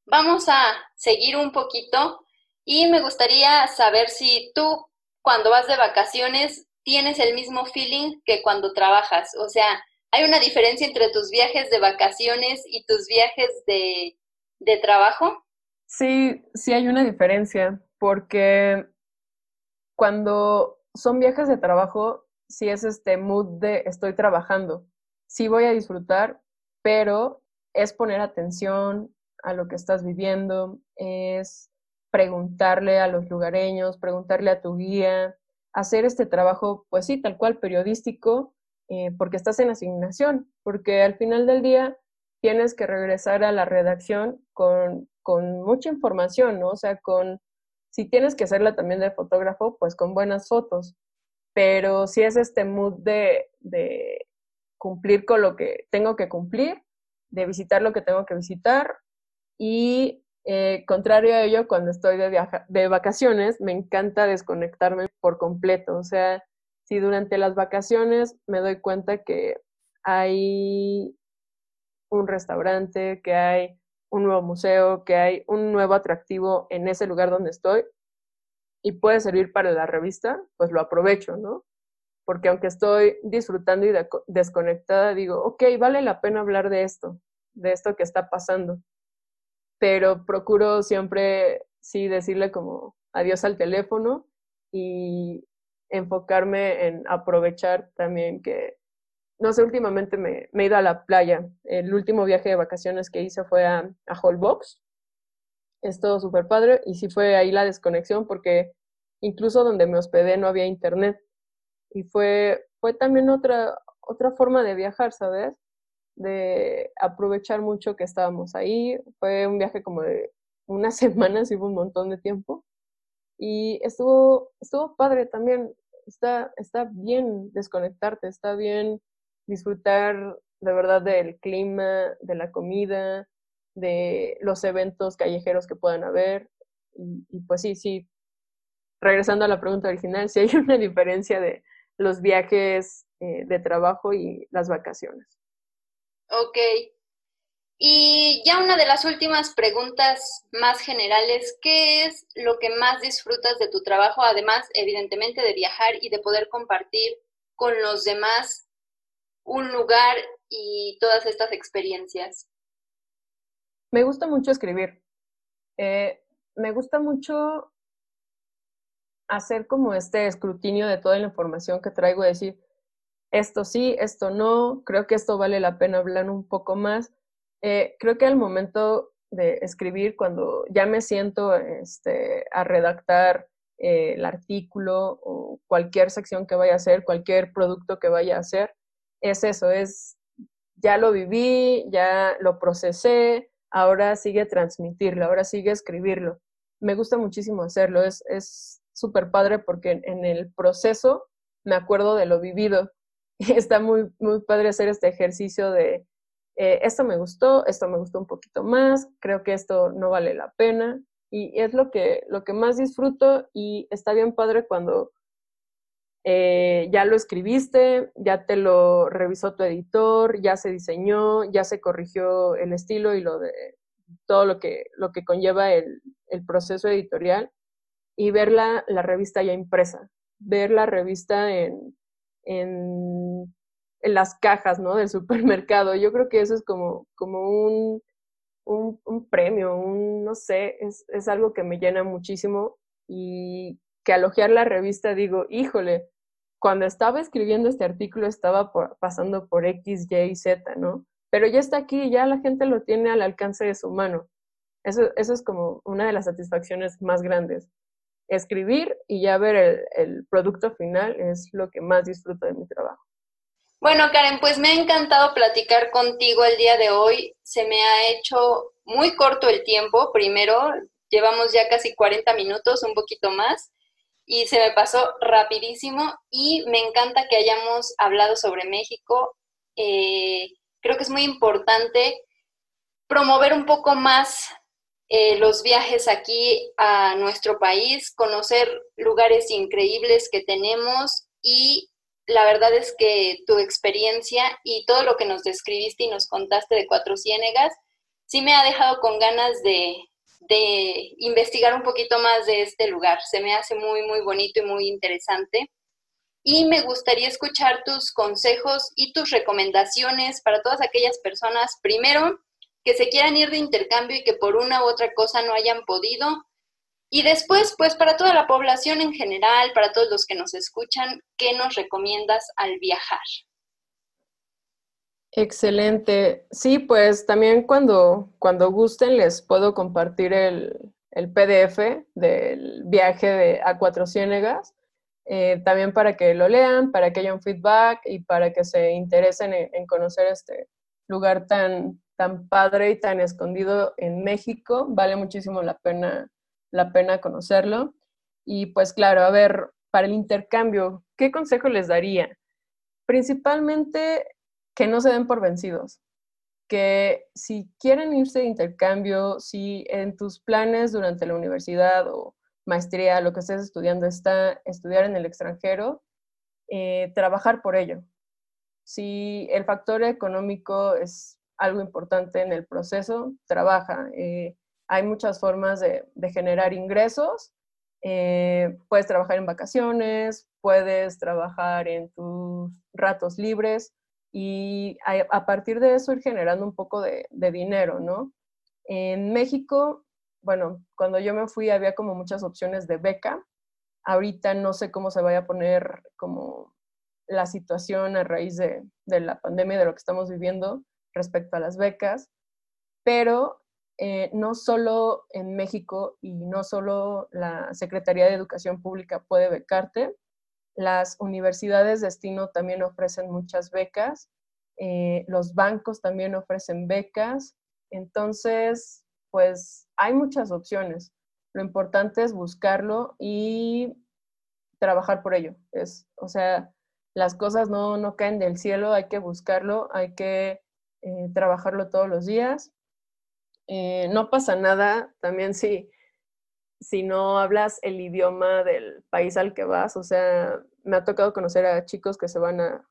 D: vamos a seguir un poquito y me gustaría saber si tú cuando vas de vacaciones tienes el mismo feeling que cuando trabajas. O sea, ¿hay una diferencia entre tus viajes de vacaciones y tus viajes de, de trabajo?
C: Sí, sí hay una diferencia, porque cuando son viajes de trabajo, sí es este mood de estoy trabajando, sí voy a disfrutar, pero es poner atención a lo que estás viviendo, es preguntarle a los lugareños, preguntarle a tu guía, hacer este trabajo, pues sí, tal cual periodístico, eh, porque estás en asignación, porque al final del día tienes que regresar a la redacción con, con mucha información, ¿no? O sea, con, si tienes que hacerla también de fotógrafo, pues con buenas fotos, pero si es este mood de, de cumplir con lo que tengo que cumplir, de visitar lo que tengo que visitar y eh, contrario a ello, cuando estoy de, de vacaciones, me encanta desconectarme por completo. O sea, si durante las vacaciones me doy cuenta que hay un restaurante, que hay un nuevo museo, que hay un nuevo atractivo en ese lugar donde estoy y puede servir para la revista, pues lo aprovecho, ¿no? Porque aunque estoy disfrutando y desconectada, digo, ok, vale la pena hablar de esto, de esto que está pasando pero procuro siempre, sí, decirle como adiós al teléfono y enfocarme en aprovechar también que, no sé, últimamente me, he ido a la playa. El último viaje de vacaciones que hice fue a, a Holbox. Es todo súper padre y sí fue ahí la desconexión porque incluso donde me hospedé no había internet. Y fue, fue también otra, otra forma de viajar, ¿sabes? de aprovechar mucho que estábamos ahí. Fue un viaje como de unas semanas, y un montón de tiempo. Y estuvo, estuvo padre también. Está, está bien desconectarte, está bien disfrutar de verdad del clima, de la comida, de los eventos callejeros que puedan haber. Y, pues sí, sí, regresando a la pregunta original, si hay una diferencia de los viajes eh, de trabajo y las vacaciones.
D: Ok. Y ya una de las últimas preguntas más generales, ¿qué es lo que más disfrutas de tu trabajo? Además, evidentemente, de viajar y de poder compartir con los demás un lugar y todas estas experiencias.
C: Me gusta mucho escribir. Eh, me gusta mucho hacer como este escrutinio de toda la información que traigo decir, esto sí, esto no, creo que esto vale la pena hablar un poco más. Eh, creo que al momento de escribir, cuando ya me siento este, a redactar eh, el artículo o cualquier sección que vaya a hacer, cualquier producto que vaya a hacer, es eso, es ya lo viví, ya lo procesé, ahora sigue transmitirlo, ahora sigue escribirlo. Me gusta muchísimo hacerlo, es súper padre porque en el proceso me acuerdo de lo vivido está muy, muy padre hacer este ejercicio de eh, esto me gustó, esto me gustó un poquito más, creo que esto no vale la pena. Y es lo que, lo que más disfruto y está bien padre cuando eh, ya lo escribiste, ya te lo revisó tu editor, ya se diseñó, ya se corrigió el estilo y lo de todo lo que, lo que conlleva el, el proceso editorial y ver la, la revista ya impresa, ver la revista en, en, las cajas, ¿no? Del supermercado. Yo creo que eso es como, como un, un, premio, un, no sé, es, es algo que me llena muchísimo y que al la revista digo, híjole, cuando estaba escribiendo este artículo estaba pasando por X, Y, Z, ¿no? Pero ya está aquí, ya la gente lo tiene al alcance de su mano. Eso, eso es como una de las satisfacciones más grandes escribir y ya ver el, producto final es lo que más disfruto de mi trabajo.
D: Bueno, Karen, pues me ha encantado platicar contigo el día de hoy. Se me ha hecho muy corto el tiempo. Primero, llevamos ya casi 40 minutos, un poquito más, y se me pasó rapidísimo y me encanta que hayamos hablado sobre México. Eh, creo que es muy importante promover un poco más eh, los viajes aquí a nuestro país, conocer lugares increíbles que tenemos y la verdad es que tu experiencia y todo lo que nos describiste y nos contaste de Cuatro Ciénegas, sí me ha dejado con ganas de, de investigar un poquito más de este lugar. Se me hace muy, muy bonito y muy interesante. Y me gustaría escuchar tus consejos y tus recomendaciones para todas aquellas personas, primero, que se quieran ir de intercambio y que por una u otra cosa no hayan podido. Y después, pues para toda la población en general, para todos los que nos escuchan, ¿qué nos recomiendas al viajar?
C: Excelente. Sí, pues también cuando, cuando gusten les puedo compartir el, el PDF del viaje de, a Cuatro Ciénegas, eh, también para que lo lean, para que haya un feedback y para que se interesen en, conocer este lugar tan, tan padre y tan escondido en México. Vale muchísimo la pena, la pena conocerlo. Y pues claro, a ver, para el intercambio, ¿qué consejo les daría? Principalmente que no se den por vencidos que si quieren irse de intercambio, si en tus planes durante la universidad o maestría, lo que estés estudiando está estudiar en el extranjero, eh, trabajar por ello. Si el factor económico es algo importante en el proceso, trabaja. Eh, hay muchas formas de, generar ingresos. Eh, puedes trabajar en vacaciones, puedes trabajar en tus ratos libres y a, partir de eso ir generando un poco de, dinero, ¿no? En México, bueno, cuando yo me fui había como muchas opciones de beca. Ahorita no sé cómo se vaya a poner como la situación a raíz de, la pandemia, de lo que estamos viviendo respecto a las becas, pero eh, no solo en México y no solo la Secretaría de Educación Pública puede becarte, las universidades de destino también ofrecen muchas becas, eh, los bancos también ofrecen becas, entonces, pues hay muchas opciones. Lo importante es buscarlo y trabajar por ello. Es, o sea, las cosas no, no caen del cielo, hay que buscarlo, hay que eh, trabajarlo todos los días. Eh, no pasa nada también si si no hablas el idioma del país al que vas. O sea, me ha tocado conocer a chicos que se van a,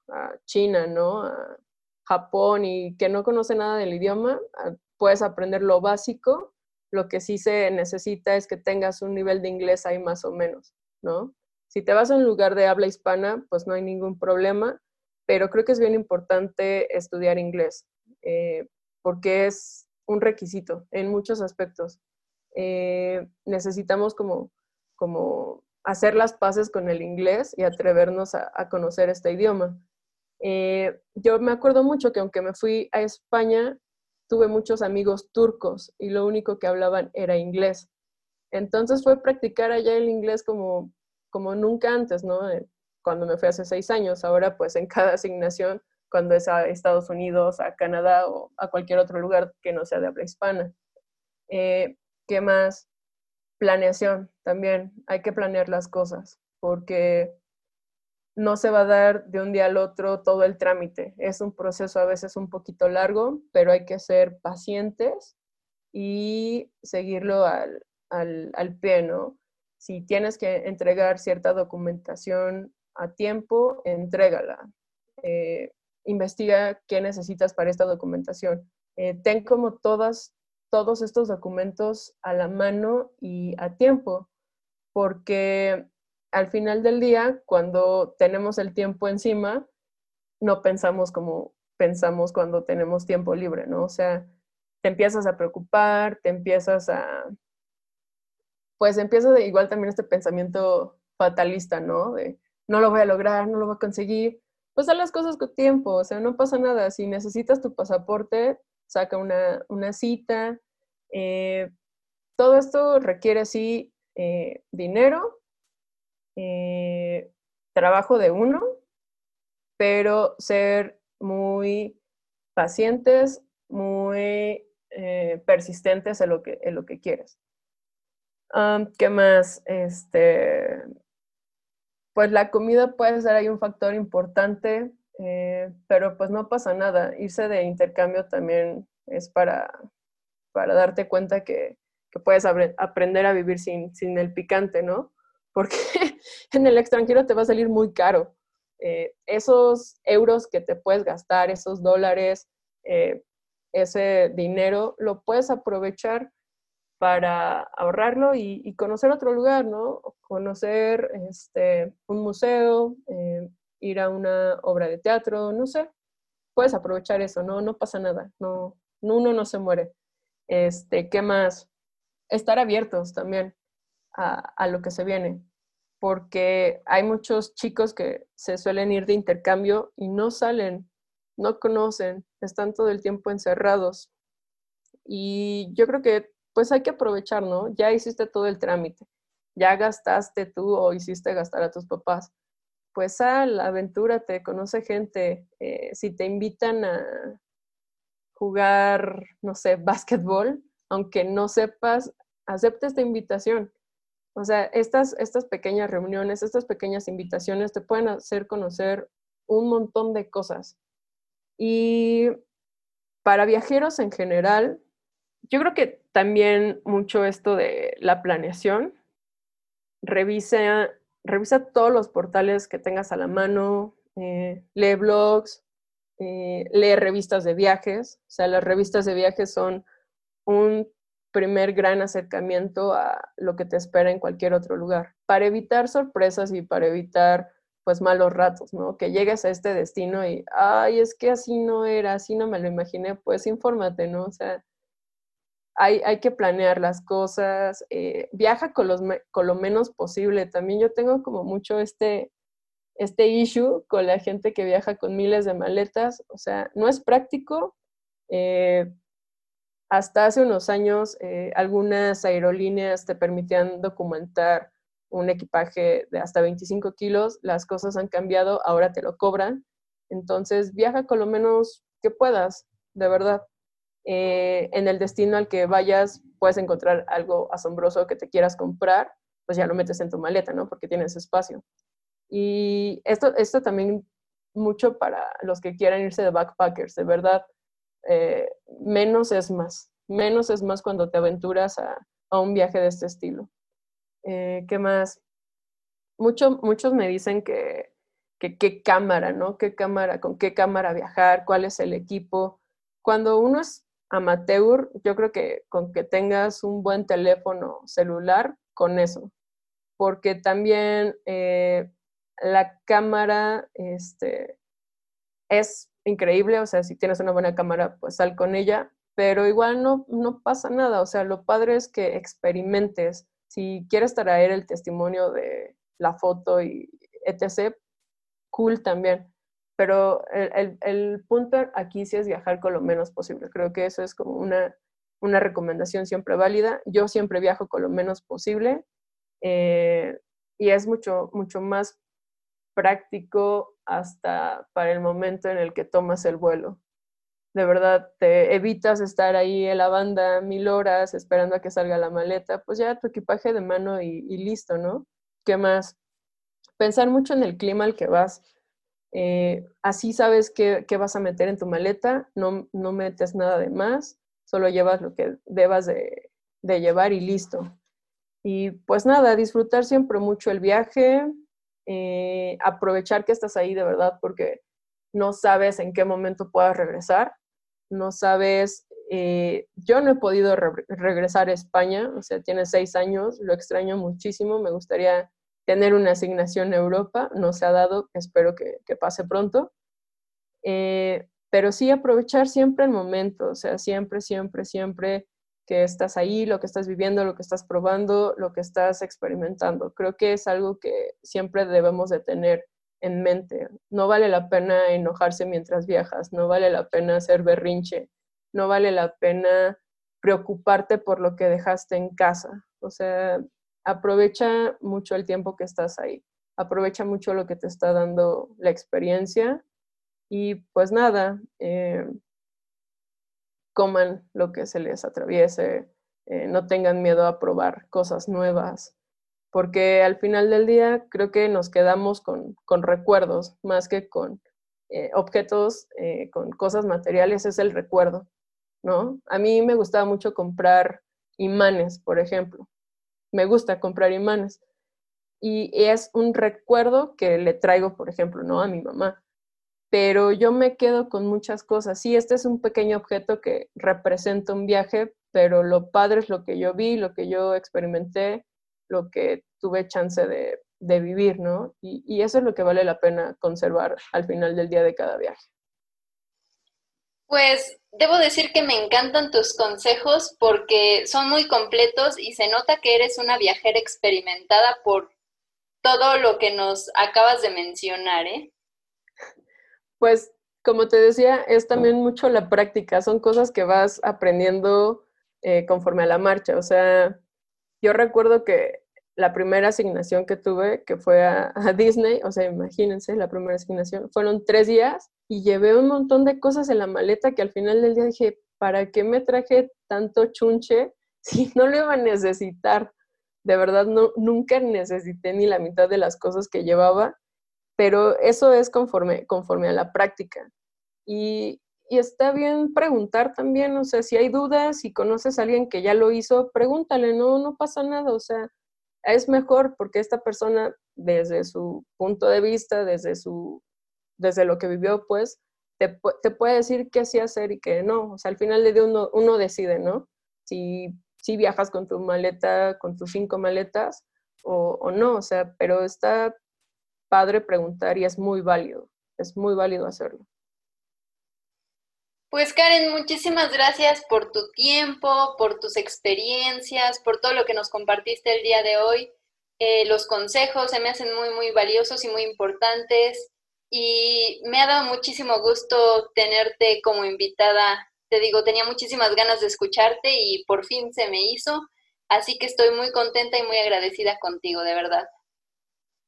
C: China, ¿no? A Japón y que no conocen nada del idioma. Ah, puedes aprender lo básico. Lo que sí se necesita es que tengas un nivel de inglés ahí más o menos, ¿no? Si te vas a un lugar de habla hispana, pues no hay ningún problema, pero creo que es bien importante estudiar inglés, eh, porque es un requisito en muchos aspectos. Eh, necesitamos como, como hacer las paces con el inglés y atrevernos a, conocer este idioma. Eh, yo me acuerdo mucho que aunque me fui a España, tuve muchos amigos turcos y lo único que hablaban era inglés. Entonces fue practicar allá el inglés como, como nunca antes, ¿no? Eh, cuando me fui hace seis años, ahora pues en cada asignación, cuando es a Estados Unidos, a Canadá o a cualquier otro lugar que no sea de habla hispana. ¿Qué más? Planeación también. Hay que planear las cosas porque no se va a dar de un día al otro todo el trámite. Es un proceso a veces un poquito largo, pero hay que ser pacientes y seguirlo al, al, pie, ¿no? Si tienes que entregar cierta documentación a tiempo, entrégala. Eh, investiga qué necesitas para esta documentación. Eh, ten como todas todos estos documentos a la mano y a tiempo, porque al final del día, cuando tenemos el tiempo encima, no pensamos como pensamos cuando tenemos tiempo libre, ¿no? O sea, te empiezas a preocupar, te empiezas a, pues empieza igual también este pensamiento fatalista, ¿no? De no lo voy a lograr, no lo voy a conseguir. Pues haz las cosas con tiempo, o sea, no pasa nada. Si necesitas tu pasaporte, saca una, una cita. Eh, todo esto requiere así eh, dinero, eh, trabajo de uno, pero ser muy pacientes, muy persistentes en lo que, en lo que quieres. ¿Qué más? Este, pues la comida puede ser ahí un factor importante. Eh, pero pues no pasa nada. Irse de intercambio también es para, para darte cuenta que, puedes aprender a vivir sin, el picante, ¿no? Porque en el extranjero te va a salir muy caro. Eh, esos euros que te puedes gastar, esos dólares, eh, ese dinero, lo puedes aprovechar para ahorrarlo y, conocer otro lugar, ¿no? Conocer este, un museo, ir a una obra de teatro, no sé, puedes aprovechar eso, no, no pasa nada, no, uno no se muere. Este, ¿qué más? Estar abiertos también a, lo que se viene, porque hay muchos chicos que se suelen ir de intercambio y no salen no conocen, están todo el tiempo encerrados. Y yo creo que pues hay que aprovechar, ¿no? Ya hiciste todo el trámite, ya gastaste tú o hiciste gastar a tus papás. Pues sal, aventúrate, conoce gente. Eh, si te invitan a jugar, no sé, básquetbol, aunque no sepas, acepta esta invitación. O sea, estas, estas pequeñas reuniones, estas pequeñas invitaciones te pueden hacer conocer un montón de cosas. Y para viajeros en general, yo creo que también mucho esto de la planeación. Revisa, revisa todos los portales que tengas a la mano, eh, lee blogs, eh, lee revistas de viajes. O sea, las revistas de viajes son un primer gran acercamiento a lo que te espera en cualquier otro lugar. Para evitar sorpresas y para evitar pues malos ratos, ¿no? Que llegues a este destino y, ay, es que así no era, así no me lo imaginé, pues infórmate, ¿no? O sea, hay, que planear las cosas, eh, viaja con lo menos posible. También yo tengo como mucho este, este issue con la gente que viaja con miles de maletas, o sea, no es práctico. Eh, hasta hace unos años, eh, algunas aerolíneas te permitían documentar un equipaje de hasta 25 kilos, las cosas han cambiado, ahora te lo cobran. Entonces, viaja con lo menos que puedas, de verdad. Eh, en el destino al que vayas, puedes encontrar algo asombroso que te quieras comprar, pues ya lo metes en tu maleta, ¿no? Porque tienes espacio. Y esto, esto también mucho para los que quieran irse de backpackers, de verdad, eh, menos es más. Menos es más cuando te aventuras a, a un viaje de este estilo. Eh, ¿Qué más? Mucho, muchos me dicen que, qué cámara, ¿no? ¿Qué cámara, con qué cámara viajar? ¿Cuál es el equipo? Cuando uno es amateur, yo creo que con que tengas un buen teléfono celular, con eso. Porque también eh, la cámara este, es increíble, o sea, si tienes una buena cámara, pues sal con ella, pero igual no, no pasa nada, o sea, lo padre es que experimentes, si quieres traer el testimonio de la foto y etc., cool también. Pero el, punto aquí sí es viajar con lo menos posible. Creo que eso es como una, una recomendación siempre válida. Yo siempre viajo con lo menos posible eh, y es mucho, mucho más práctico hasta para el momento en el que tomas el vuelo de verdad te evitas estar ahí en la banda mil horas esperando a que salga la maleta, pues ya tu equipaje de mano y, listo, ¿no? ¿Qué más? Pensar mucho en el clima al que vas. Eh, así sabes qué, vas a meter en tu maleta, no, no metes nada de más, solo llevas lo que debas de, llevar y listo. Y pues nada, disfrutar siempre mucho el viaje, eh, aprovechar que estás ahí de verdad porque no sabes en qué momento puedas regresar no sabes, eh, yo no he podido regresar a España, o sea, tiene seis años, lo extraño muchísimo, me gustaría tener una asignación en Europa, no se ha dado, espero que, pase pronto. Eh, pero sí aprovechar siempre el momento, o sea, siempre, siempre, siempre que estás ahí, lo que estás viviendo, lo que estás probando, lo que estás experimentando. Creo que es algo que siempre debemos de tener en mente. No vale la pena enojarse mientras viajas, no vale la pena hacer berrinche, no vale la pena preocuparte por lo que dejaste en casa. O sea, aprovecha mucho el tiempo que estás ahí, aprovecha mucho lo que te está dando la experiencia y pues nada, eh, coman lo que se les atraviese, eh, no tengan miedo a probar cosas nuevas, porque al final del día creo que nos quedamos con, recuerdos más que con eh, objetos, eh, con cosas materiales, es el recuerdo, ¿no? A mí me gustaba mucho comprar imanes, por ejemplo. Me gusta comprar imanes. Y es un recuerdo que le traigo, por ejemplo, ¿no? A mi mamá. Pero yo me quedo con muchas cosas. Sí, este es un pequeño objeto que representa un viaje, pero lo padre es lo que yo vi, lo que yo experimenté, lo que tuve chance de, vivir, ¿no? Y, eso es lo que vale la pena conservar al final del día de cada viaje.
D: Pues debo decir que me encantan tus consejos porque son muy completos y se nota que eres una viajera experimentada por todo lo que nos acabas de mencionar, ¿eh?
C: Pues como te decía, es también mucho la práctica, son cosas que vas aprendiendo eh, conforme a la marcha. O sea, yo recuerdo que la primera asignación que tuve, que fue a, Disney, o sea, imagínense, la primera asignación, fueron tres días y llevé un montón de cosas en la maleta que al final del día dije, ¿para qué me traje tanto chunche si no lo iba a necesitar? De verdad, no, nunca necesité ni la mitad de las cosas que llevaba, pero eso es conforme, conforme a la práctica. Y, y está bien preguntar también, o sea, si hay dudas, si conoces a alguien que ya lo hizo, pregúntale, no, no pasa nada, o sea, es mejor porque esta persona desde su punto de vista, desde su desde lo que vivió, pues te, te puede decir qué sí hacer y qué no. O sea, al final de uno, uno decide, ¿no? Si, si viajas con tu maleta, con tus cinco maletas o, no, o sea, pero está padre preguntar y es muy válido, es muy válido hacerlo.
D: Pues Karen, muchísimas gracias por tu tiempo, por tus experiencias, por todo lo que nos compartiste el día de hoy. Eh, los consejos se me hacen muy, muy valiosos y muy importantes y me ha dado muchísimo gusto tenerte como invitada. Te digo, tenía muchísimas ganas de escucharte y por fin se me hizo, así que estoy muy contenta y muy agradecida contigo, de verdad.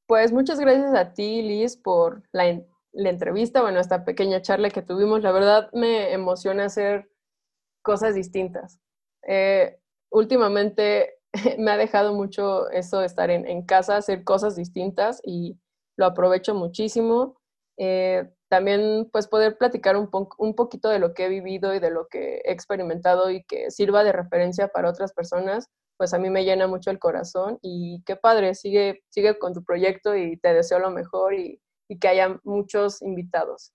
C: Pues muchas gracias a ti, Liz, por la, entrevista, bueno, esta pequeña charla que tuvimos. La verdad me emociona hacer cosas distintas. Eh, últimamente me ha dejado mucho eso de estar en, casa, hacer cosas distintas y lo aprovecho muchísimo. Eh, también pues poder platicar un, un poquito de lo que he vivido y de lo que he experimentado y que sirva de referencia para otras personas, pues a mí me llena mucho el corazón y qué padre, sigue, sigue con tu proyecto y te deseo lo mejor y, y que haya muchos invitados.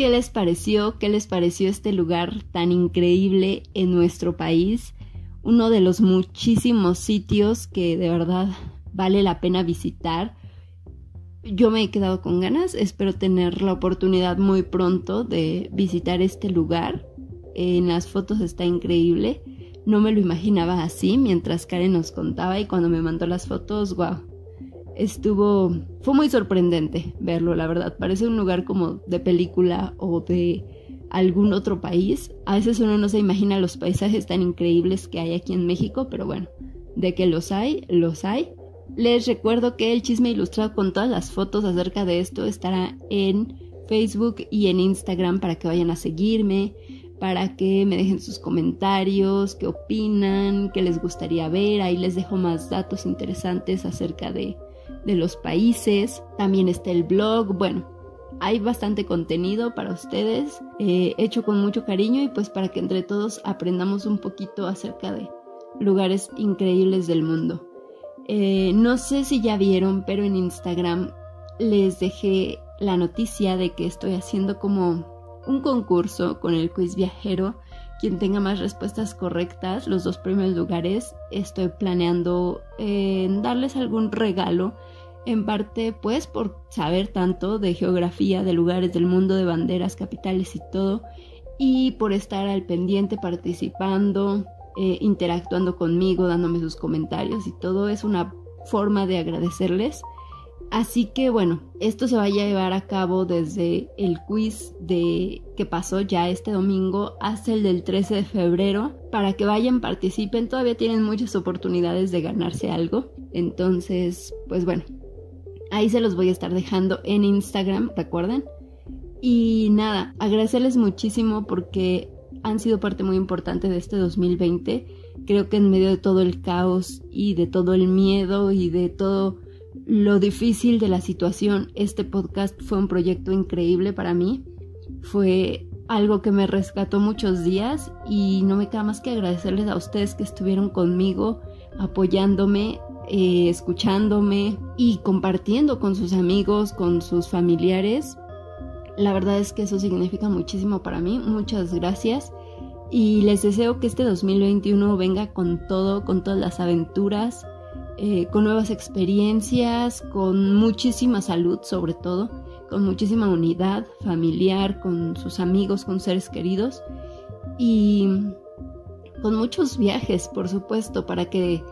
B: ¿Qué les pareció? ¿Qué les pareció este lugar tan increíble en nuestro país? Uno de los muchísimos sitios que de verdad vale la pena visitar. Yo me he quedado con ganas, espero tener la oportunidad muy pronto de visitar este lugar. En las fotos está increíble. No me lo imaginaba así mientras Karen nos contaba y cuando me mandó las fotos, wow, estuvo, fue muy sorprendente verlo, la verdad. Parece un lugar como de película o de algún otro país. A veces uno no se imagina los paisajes tan increíbles que hay aquí en México, pero bueno, de que los hay, los hay. Les recuerdo que el chisme ilustrado con todas las fotos acerca de esto estará en Facebook y en Instagram para que vayan a seguirme, para que me dejen sus comentarios, qué opinan, qué les gustaría ver. Ahí les dejo más datos interesantes acerca de de los países, también está el blog, bueno, hay bastante contenido para ustedes, eh, hecho con mucho cariño y pues para que entre todos aprendamos un poquito acerca de lugares increíbles del mundo. Eh, no sé si ya vieron, pero en Instagram les dejé la noticia de que estoy haciendo como un concurso con el quiz viajero. Quien tenga más respuestas correctas, los dos primeros lugares, estoy planeando eh, darles algún regalo en parte pues por saber tanto de geografía, de lugares del mundo, de banderas, capitales y todo, y por estar al pendiente participando, eh, interactuando conmigo, dándome sus comentarios y todo es una forma de agradecerles. Así que bueno, esto se va a llevar a cabo desde el quiz de que pasó ya este domingo hasta el del 13 de febrero. Para que vayan, participen, todavía tienen muchas oportunidades de ganarse algo. Entonces, pues bueno, Ahí se los voy a estar dejando en Instagram, recuerden. Y nada, agradecerles muchísimo porque han sido parte muy importante de este 2020. Creo que en medio de todo el caos y de todo el miedo y de todo lo difícil de la situación, este podcast fue un proyecto increíble para mí. Fue algo que me rescató muchos días y no me queda más que agradecerles a ustedes que estuvieron conmigo, apoyándome, eh, escuchándome y compartiendo con sus amigos, con sus familiares. La verdad es que eso significa muchísimo para mí. Muchas gracias. Y les deseo que este 2021 venga con todo, con todas las aventuras, eh, con nuevas experiencias, con muchísima salud sobre todo, con muchísima unidad familiar, con sus amigos, con seres queridos. Y con muchos viajes, por supuesto, para que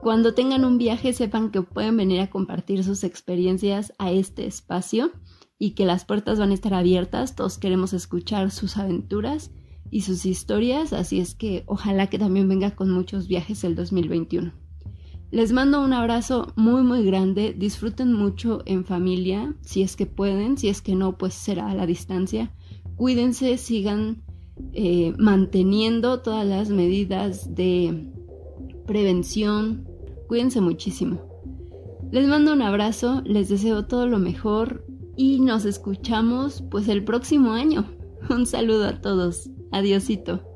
B: cuando tengan un viaje sepan que pueden venir a compartir sus experiencias a este espacio y que las puertas van a estar abiertas. Todos queremos escuchar sus aventuras y sus historias, así es que ojalá que también venga con muchos viajes el 2021. Les mando un abrazo muy muy grande, disfruten mucho en familia, si es que pueden, si es que no, pues será a la distancia. Cuídense, sigan eh, manteniendo todas las medidas de prevención, cuídense muchísimo. Les mando un abrazo, les deseo todo lo mejor y nos escuchamos pues el próximo año. Un saludo a todos. Adiosito.